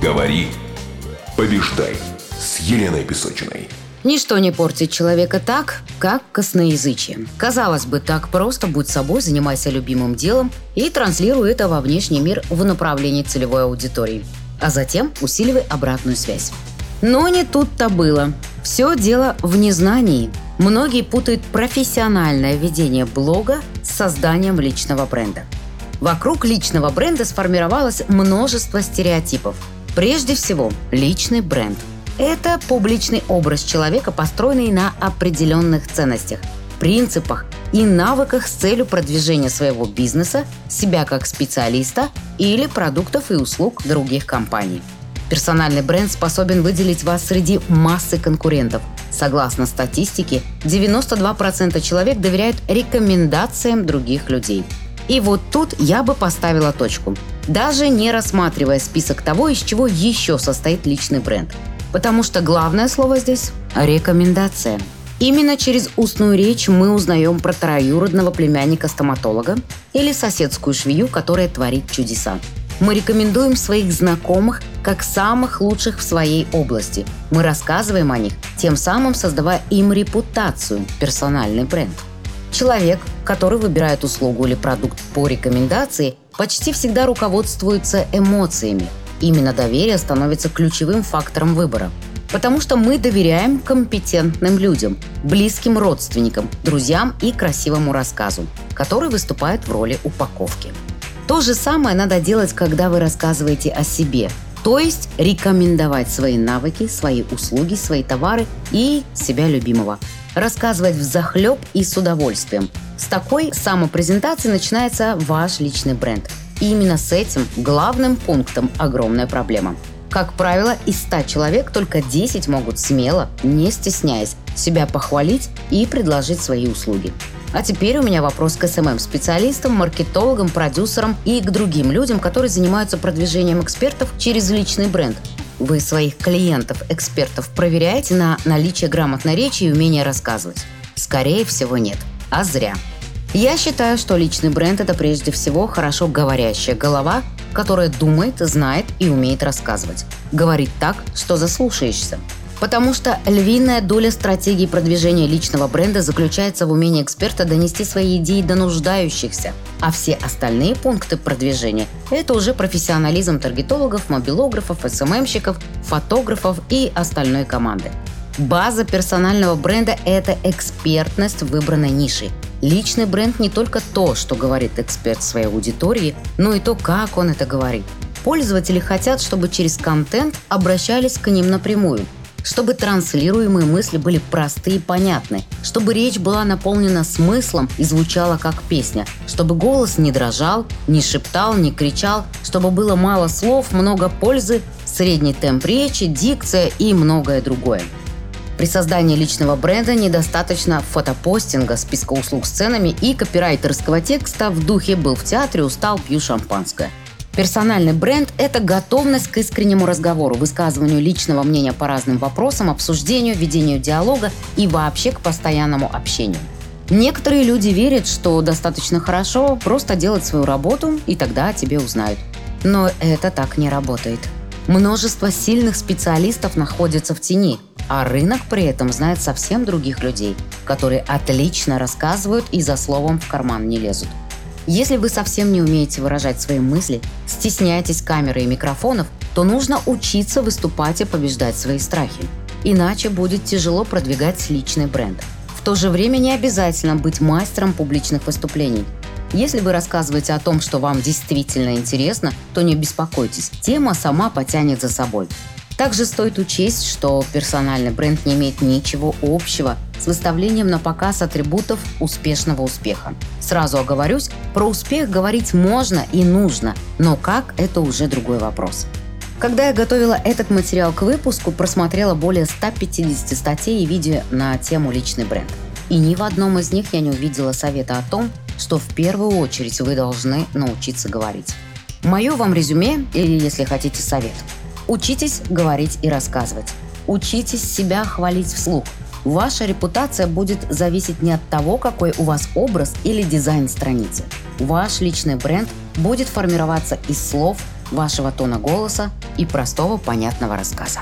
Говори, побеждай с Еленой Песочиной. Ничто не портит человека так, как косноязычие. Казалось бы, так просто будь собой, занимайся любимым делом и транслируй это во внешний мир в направлении целевой аудитории. А затем усиливай обратную связь. Но не тут-то было. Все дело в незнании. Многие путают профессиональное ведение блога с созданием личного бренда. Вокруг личного бренда сформировалось множество стереотипов. Прежде всего, личный бренд – это публичный образ человека, построенный на определенных ценностях, принципах и навыках с целью продвижения своего бизнеса, себя как специалиста или продуктов и услуг других компаний. Персональный бренд способен выделить вас среди массы конкурентов. Согласно статистике, 92% человек доверяют рекомендациям других людей. И вот тут я бы поставила точку, даже не рассматривая список того, из чего еще состоит личный бренд – Потому что главное слово здесь – рекомендация. Именно через устную речь мы узнаем про троюродного племянника стоматолога или соседскую швею, которая творит чудеса. Мы рекомендуем своих знакомых как самых лучших в своей области. Мы рассказываем о них, тем самым создавая им репутацию, персональный бренд. Человек, который выбирает услугу или продукт по рекомендации, почти всегда руководствуется эмоциями – Именно доверие становится ключевым фактором выбора. Потому что мы доверяем компетентным людям, близким родственникам, друзьям и красивому рассказу, который выступает в роли упаковки. То же самое надо делать, когда вы рассказываете о себе, то есть рекомендовать свои навыки, свои услуги, свои товары и себя любимого. Рассказывать в захлеб и с удовольствием. С такой самопрезентацией начинается ваш личный бренд – и именно с этим главным пунктом огромная проблема. Как правило, из 100 человек только 10 могут смело, не стесняясь, себя похвалить и предложить свои услуги. А теперь у меня вопрос к СММ-специалистам, маркетологам, продюсерам и к другим людям, которые занимаются продвижением экспертов через личный бренд. Вы своих клиентов, экспертов проверяете на наличие грамотной речи и умения рассказывать? Скорее всего, нет. А зря. Я считаю, что личный бренд – это прежде всего хорошо говорящая голова, которая думает, знает и умеет рассказывать. Говорит так, что заслушаешься. Потому что львиная доля стратегии продвижения личного бренда заключается в умении эксперта донести свои идеи до нуждающихся. А все остальные пункты продвижения – это уже профессионализм таргетологов, мобилографов, СММщиков, фотографов и остальной команды. База персонального бренда – это экспертность выбранной ниши – Личный бренд не только то, что говорит эксперт своей аудитории, но и то, как он это говорит. Пользователи хотят, чтобы через контент обращались к ним напрямую, чтобы транслируемые мысли были просты и понятны, чтобы речь была наполнена смыслом и звучала как песня, чтобы голос не дрожал, не шептал, не кричал, чтобы было мало слов, много пользы, средний темп речи, дикция и многое другое. При создании личного бренда недостаточно фотопостинга, списка услуг с ценами и копирайтерского текста в духе «был в театре, устал, пью шампанское». Персональный бренд – это готовность к искреннему разговору, высказыванию личного мнения по разным вопросам, обсуждению, ведению диалога и вообще к постоянному общению. Некоторые люди верят, что достаточно хорошо просто делать свою работу, и тогда о тебе узнают. Но это так не работает. Множество сильных специалистов находятся в тени, а рынок при этом знает совсем других людей, которые отлично рассказывают и за словом в карман не лезут. Если вы совсем не умеете выражать свои мысли, стесняетесь камеры и микрофонов, то нужно учиться выступать и побеждать свои страхи. Иначе будет тяжело продвигать личный бренд. В то же время не обязательно быть мастером публичных выступлений. Если вы рассказываете о том, что вам действительно интересно, то не беспокойтесь, тема сама потянет за собой. Также стоит учесть, что персональный бренд не имеет ничего общего с выставлением на показ атрибутов успешного успеха. Сразу оговорюсь, про успех говорить можно и нужно, но как – это уже другой вопрос. Когда я готовила этот материал к выпуску, просмотрела более 150 статей и видео на тему личный бренд. И ни в одном из них я не увидела совета о том, что в первую очередь вы должны научиться говорить. Мое вам резюме, или если хотите совет – Учитесь говорить и рассказывать. Учитесь себя хвалить вслух. Ваша репутация будет зависеть не от того, какой у вас образ или дизайн страницы. Ваш личный бренд будет формироваться из слов, вашего тона голоса и простого понятного рассказа.